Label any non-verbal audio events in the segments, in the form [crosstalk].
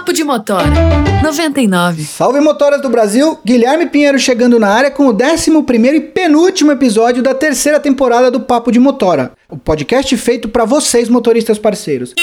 Papo de Motora 99. Salve motoras do Brasil, Guilherme Pinheiro chegando na área com o 11 e penúltimo episódio da terceira temporada do Papo de Motora, o podcast feito para vocês motoristas parceiros.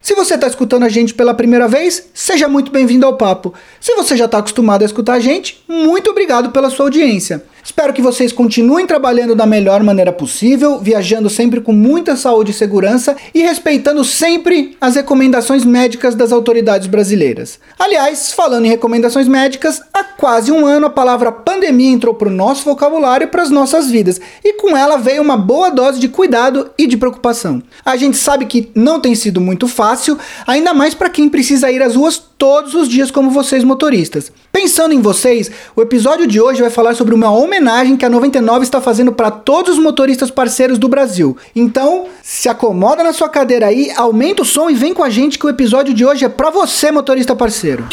Se você está escutando a gente pela primeira vez, seja muito bem-vindo ao papo. Se você já está acostumado a escutar a gente, muito obrigado pela sua audiência. Espero que vocês continuem trabalhando da melhor maneira possível, viajando sempre com muita saúde e segurança e respeitando sempre as recomendações médicas das autoridades brasileiras. Aliás, falando em recomendações médicas, há quase um ano a palavra pandemia entrou para o nosso vocabulário e para as nossas vidas, e com ela veio uma boa dose de cuidado e de preocupação. A gente sabe que não tem sido muito fácil, ainda mais para quem precisa ir às ruas todos os dias como vocês motoristas. Pensando em vocês, o episódio de hoje vai falar sobre uma homenagem que a 99 está fazendo para todos os motoristas parceiros do Brasil. Então, se acomoda na sua cadeira aí, aumenta o som e vem com a gente que o episódio de hoje é para você, motorista parceiro.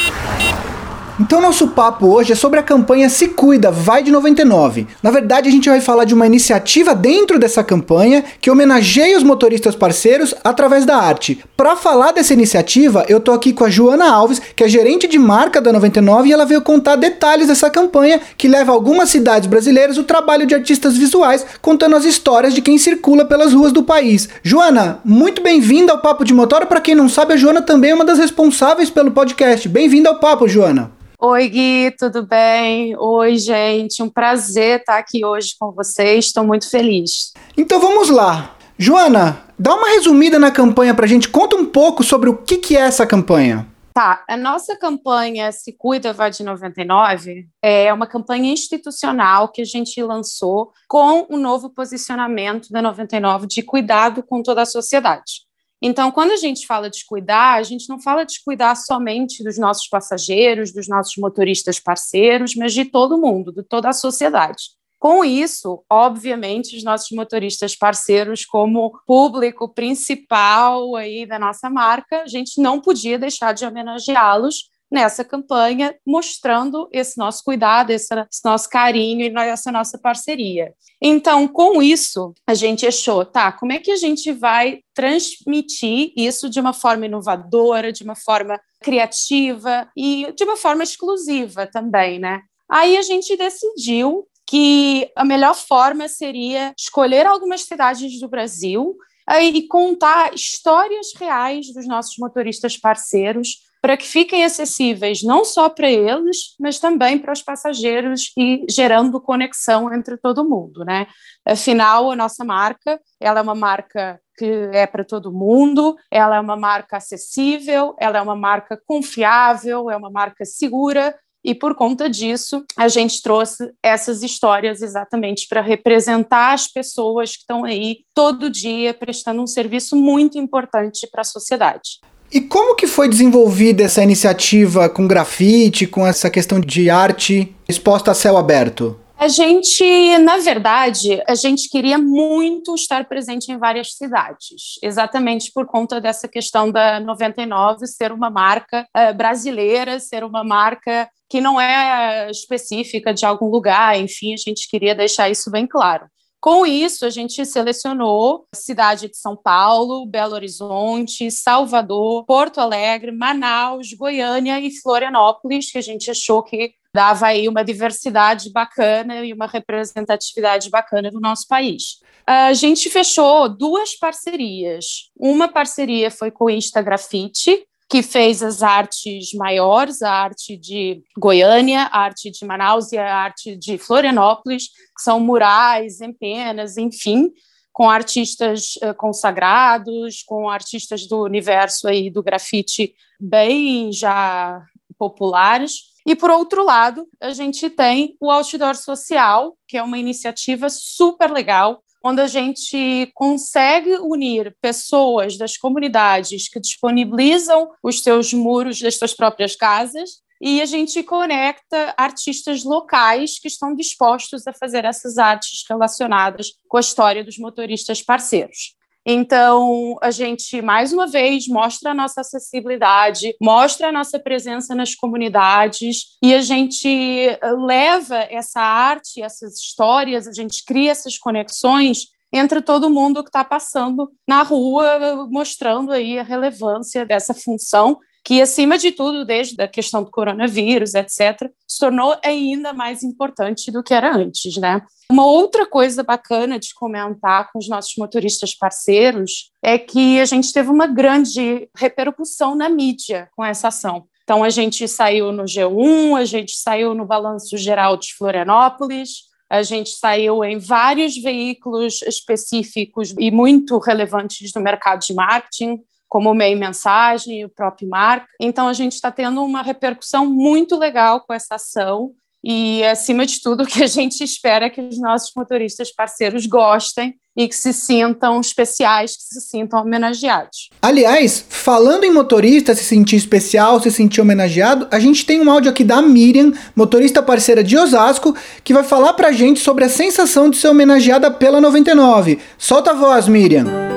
Então nosso papo hoje é sobre a campanha Se Cuida, vai de 99. Na verdade, a gente vai falar de uma iniciativa dentro dessa campanha que homenageia os motoristas parceiros através da arte. Para falar dessa iniciativa, eu tô aqui com a Joana Alves, que é gerente de marca da 99 e ela veio contar detalhes dessa campanha que leva a algumas cidades brasileiras o trabalho de artistas visuais contando as histórias de quem circula pelas ruas do país. Joana, muito bem-vinda ao Papo de Motor. Para quem não sabe, a Joana também é uma das responsáveis pelo podcast. Bem-vinda ao papo, Joana. Oi, Gui, tudo bem? Oi, gente, um prazer estar aqui hoje com vocês, estou muito feliz. Então vamos lá. Joana, dá uma resumida na campanha para a gente, conta um pouco sobre o que, que é essa campanha. Tá, a nossa campanha Se Cuida Vai de 99 é uma campanha institucional que a gente lançou com o um novo posicionamento da 99 de cuidado com toda a sociedade. Então, quando a gente fala de cuidar, a gente não fala de cuidar somente dos nossos passageiros, dos nossos motoristas parceiros, mas de todo mundo, de toda a sociedade. Com isso, obviamente, os nossos motoristas parceiros, como público principal aí da nossa marca, a gente não podia deixar de homenageá-los nessa campanha, mostrando esse nosso cuidado, esse, esse, nosso carinho e essa nossa parceria. Então, com isso, a gente achou, tá, como é que a gente vai transmitir isso de uma forma inovadora, de uma forma criativa e de uma forma exclusiva também, né? Aí a gente decidiu que a melhor forma seria escolher algumas cidades do Brasil e contar histórias reais dos nossos motoristas parceiros para que fiquem acessíveis não só para eles, mas também para os passageiros e gerando conexão entre todo mundo, né? Afinal, a nossa marca, ela é uma marca que é para todo mundo, ela é uma marca acessível, ela é uma marca confiável, é uma marca segura, e por conta disso, a gente trouxe essas histórias exatamente para representar as pessoas que estão aí todo dia prestando um serviço muito importante para a sociedade. E como que foi desenvolvida essa iniciativa com grafite, com essa questão de arte exposta a céu aberto? A gente, na verdade, a gente queria muito estar presente em várias cidades, exatamente por conta dessa questão da 99 ser uma marca uh, brasileira, ser uma marca que não é específica de algum lugar, enfim, a gente queria deixar isso bem claro. Com isso, a gente selecionou a cidade de São Paulo, Belo Horizonte, Salvador, Porto Alegre, Manaus, Goiânia e Florianópolis, que a gente achou que dava aí uma diversidade bacana e uma representatividade bacana do nosso país. A gente fechou duas parcerias. Uma parceria foi com o Instagrafite, que fez as artes maiores, a arte de Goiânia, a arte de Manaus e a arte de Florianópolis, que são murais, empenas, enfim, com artistas uh, consagrados, com artistas do universo aí do grafite bem já populares. E por outro lado, a gente tem o Outdoor Social, que é uma iniciativa super legal, onde a gente consegue unir pessoas das comunidades que disponibilizam os seus muros das suas próprias casas e a gente conecta artistas locais que estão dispostos a fazer essas artes relacionadas com a história dos motoristas parceiros. Então, a gente, mais uma vez, mostra a nossa acessibilidade, mostra a nossa presença nas comunidades e a gente eh, leva essa arte, essas histórias, a gente cria essas conexões entre todo mundo que está passando na rua, mostrando aí a relevância dessa função que, acima de tudo, desde a questão do coronavírus, etc., se tornou ainda mais importante do que era antes, né? Uma outra coisa bacana de comentar com os nossos motoristas parceiros é que a gente teve uma grande repercussão na mídia com essa ação. Então, a gente saiu no G1, a gente saiu no Balanço Geral de Florianópolis, a gente saiu em vários veículos específicos e muito relevantes do mercado de marketing como o Meio Mensagem e o próprio Marca. Então, a gente está tendo uma repercussão muito legal com essa ação e, acima de tudo, [laughs] o que a gente espera é que os nossos motoristas parceiros gostem e que se sintam especiais, que se sintam homenageados. Aliás, falando em motorista se sentir especial, se sentir homenageado, a gente tem um áudio aqui da Miriam, motorista parceira de Osasco, que vai falar pra gente sobre a sensação de ser homenageada pela 99. Solta a voz, Miriam.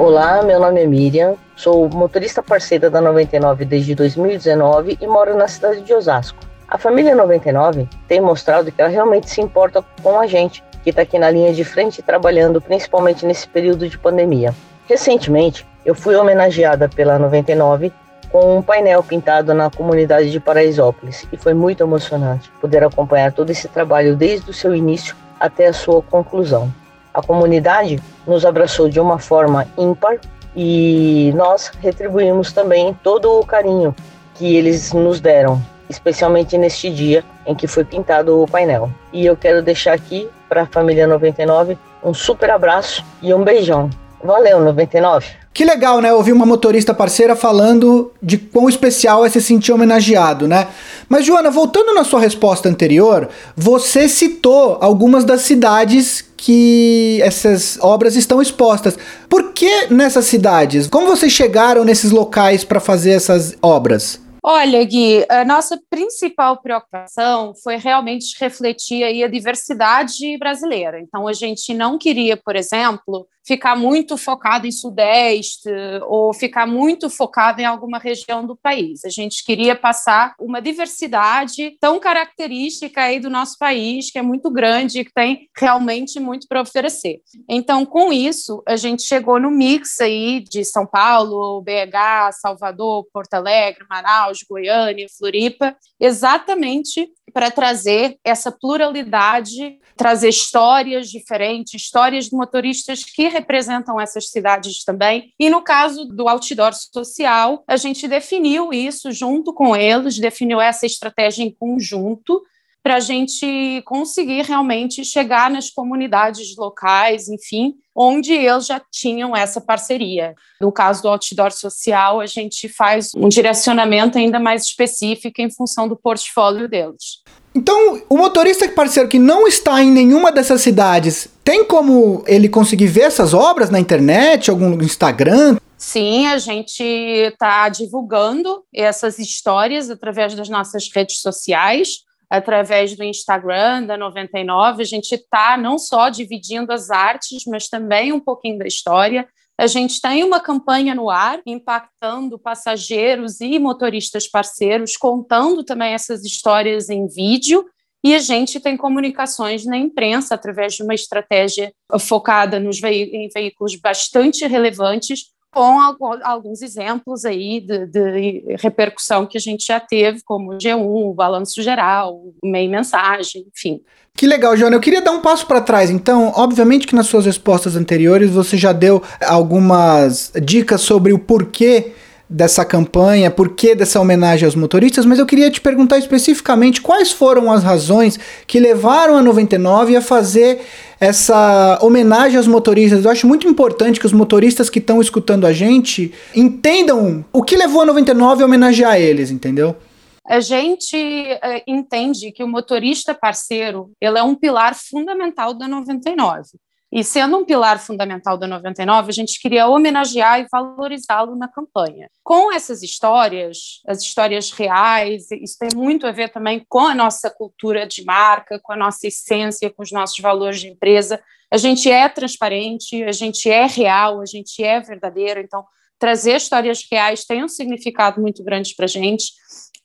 Olá, meu nome é Miriam, sou motorista parceira da 99 desde 2019 e moro na cidade de Osasco. A família 99 tem mostrado que ela realmente se importa com a gente, que está aqui na linha de frente trabalhando principalmente nesse período de pandemia. Recentemente, eu fui homenageada pela 99 com um painel pintado na comunidade de Paraisópolis e foi muito emocionante poder acompanhar todo esse trabalho desde o seu início até a sua conclusão. A comunidade nos abraçou de uma forma ímpar e nós retribuímos também todo o carinho que eles nos deram, especialmente neste dia em que foi pintado o painel. E eu quero deixar aqui para a família 99 um super abraço e um beijão. Valeu, 99! Que legal, né? Ouvir uma motorista parceira falando de quão especial é se sentir homenageado, né? Mas, Joana, voltando na sua resposta anterior, você citou algumas das cidades que essas obras estão expostas. Por que nessas cidades? Como vocês chegaram nesses locais para fazer essas obras? Olha, Gui, a nossa principal preocupação foi realmente refletir aí a diversidade brasileira. Então, a gente não queria, por exemplo, ficar muito focado em Sudeste ou ficar muito focado em alguma região do país. A gente queria passar uma diversidade tão característica aí do nosso país, que é muito grande e que tem realmente muito para oferecer. Então, com isso, a gente chegou no mix aí de São Paulo, BH, Salvador, Porto Alegre, Manaus, Goiânia, Floripa, exatamente para trazer essa pluralidade, trazer histórias diferentes, histórias de motoristas que representam essas cidades também. E no caso do outdoor social, a gente definiu isso junto com eles, definiu essa estratégia em conjunto para a gente conseguir realmente chegar nas comunidades locais, enfim, onde eles já tinham essa parceria. No caso do outdoor social, a gente faz um direcionamento ainda mais específico em função do portfólio deles. Então, o motorista parceiro que não está em nenhuma dessas cidades, tem como ele conseguir ver essas obras na internet, algum Instagram? Sim, a gente está divulgando essas histórias através das nossas redes sociais através do Instagram da 99. A gente está não só dividindo as artes, mas também um pouquinho da história. A gente tem uma campanha no ar impactando passageiros e motoristas parceiros, contando também essas histórias em vídeo. E a gente tem comunicações na imprensa através de uma estratégia focada nos em veículos bastante relevantes, com alguns exemplos aí de, de, repercussão que a gente já teve, como o G1, o Balanço Geral, o Meio Mensagem, enfim. Que legal, Joana. Eu queria dar um passo para trás. Então, obviamente que nas suas respostas anteriores você já deu algumas dicas sobre o porquê dessa campanha, por que dessa homenagem aos motoristas, mas eu queria te perguntar especificamente quais foram as razões que levaram a 99 a fazer essa homenagem aos motoristas. Eu acho muito importante que os motoristas que estão escutando a gente entendam o que levou a 99 a homenagear eles, entendeu? A gente uh, entende que o motorista parceiro ele é um pilar fundamental da 99. E sendo um pilar fundamental da 99, a gente queria homenagear e valorizá-lo na campanha. Com essas histórias, as histórias reais, isso tem muito a ver também com a nossa cultura de marca, com a nossa essência, com os nossos valores de empresa. A gente é transparente, a gente é real, a gente é verdadeiro. Então, trazer histórias reais tem um significado muito grande para a gente.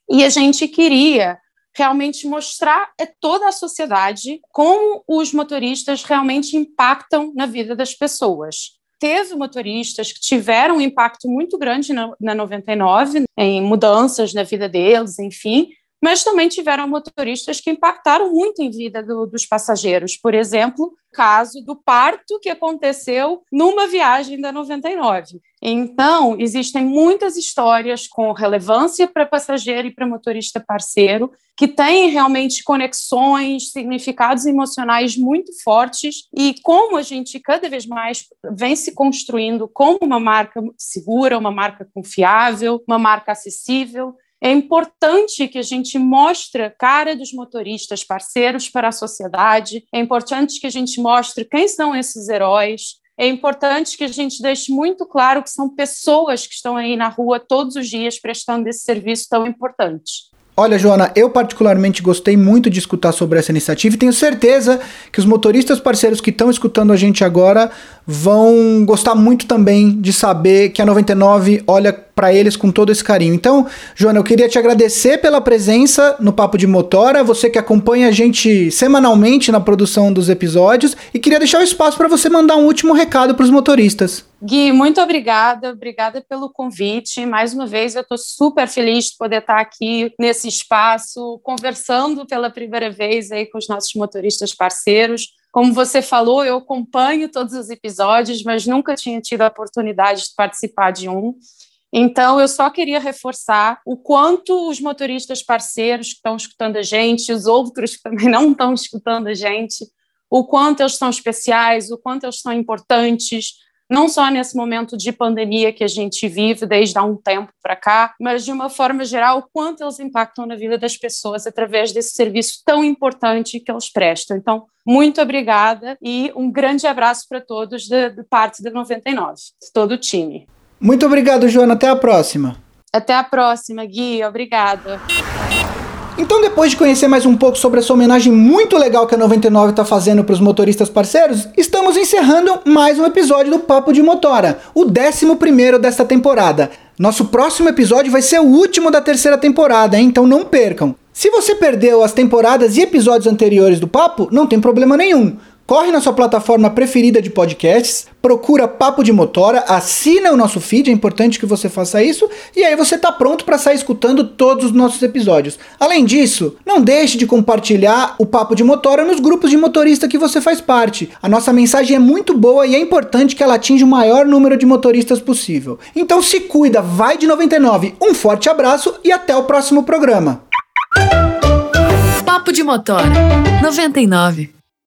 E a gente queria realmente mostrar a toda a sociedade como os motoristas realmente impactam na vida das pessoas. teve motoristas que tiveram um impacto muito grande na, na 99, em mudanças na vida deles, enfim, mas também tiveram motoristas que impactaram muito em vida do, dos passageiros. Por exemplo, o caso do parto que aconteceu numa viagem da 99. Então, existem muitas histórias com relevância para passageiro e para motorista parceiro, que têm realmente conexões, significados emocionais muito fortes, e como a gente cada vez mais vem se construindo como uma marca segura, uma marca confiável, uma marca acessível, é importante que a gente mostre a cara dos motoristas parceiros para a sociedade, é importante que a gente mostre quem são esses heróis, é importante que a gente deixe muito claro que são pessoas que estão aí na rua todos os dias prestando esse serviço tão importante. Olha, Joana, eu particularmente gostei muito de escutar sobre essa iniciativa e tenho certeza que os motoristas parceiros que estão escutando a gente agora vão gostar muito também de saber que a 99 olha para eles com todo esse carinho. Então, Joana, eu queria te agradecer pela presença no Papo de Motora, você que acompanha a gente semanalmente na produção dos episódios, e queria deixar o espaço para você mandar um último recado para os motoristas. Gui, muito obrigada, obrigada pelo convite. Mais uma vez, eu estou super feliz de poder estar aqui nesse espaço, conversando pela primeira vez aí com os nossos motoristas parceiros. Como você falou, eu acompanho todos os episódios, mas nunca tinha tido a oportunidade de participar de um. Então, eu só queria reforçar o quanto os motoristas parceiros que estão escutando a gente, os outros que também [laughs] não estão escutando a gente, o quanto eles são especiais, o quanto eles são importantes, não só nesse momento de pandemia que a gente vive desde há um tempo para cá, mas de uma forma geral, o quanto eles impactam na vida das pessoas através desse serviço tão importante que eles prestam. Então, muito obrigada e um grande abraço para todos de, de parte da 99, de todo o time. Muito obrigado, Joana. Até a próxima. Até a próxima, Gui. Obrigada. Então, depois de conhecer mais um pouco sobre essa homenagem muito legal que a 99 está fazendo para os motoristas parceiros, estamos encerrando mais um episódio do Papo de Motora, o 11 desta temporada. Nosso próximo episódio vai ser o último da terceira temporada, hein? então não percam. Se você perdeu as temporadas e episódios anteriores do Papo, não tem problema nenhum. Corre na sua plataforma preferida de podcasts, procura Papo de Motora, assina o nosso feed, é importante que você faça isso, e aí você está pronto para sair escutando todos os nossos episódios. Além disso, não deixe de compartilhar o Papo de Motora nos grupos de motorista que você faz parte. A nossa mensagem é muito boa e é importante que ela atinja o maior número de motoristas possível. Então se cuida, vai de 99. Um forte abraço e até o próximo programa. Papo de Motora 99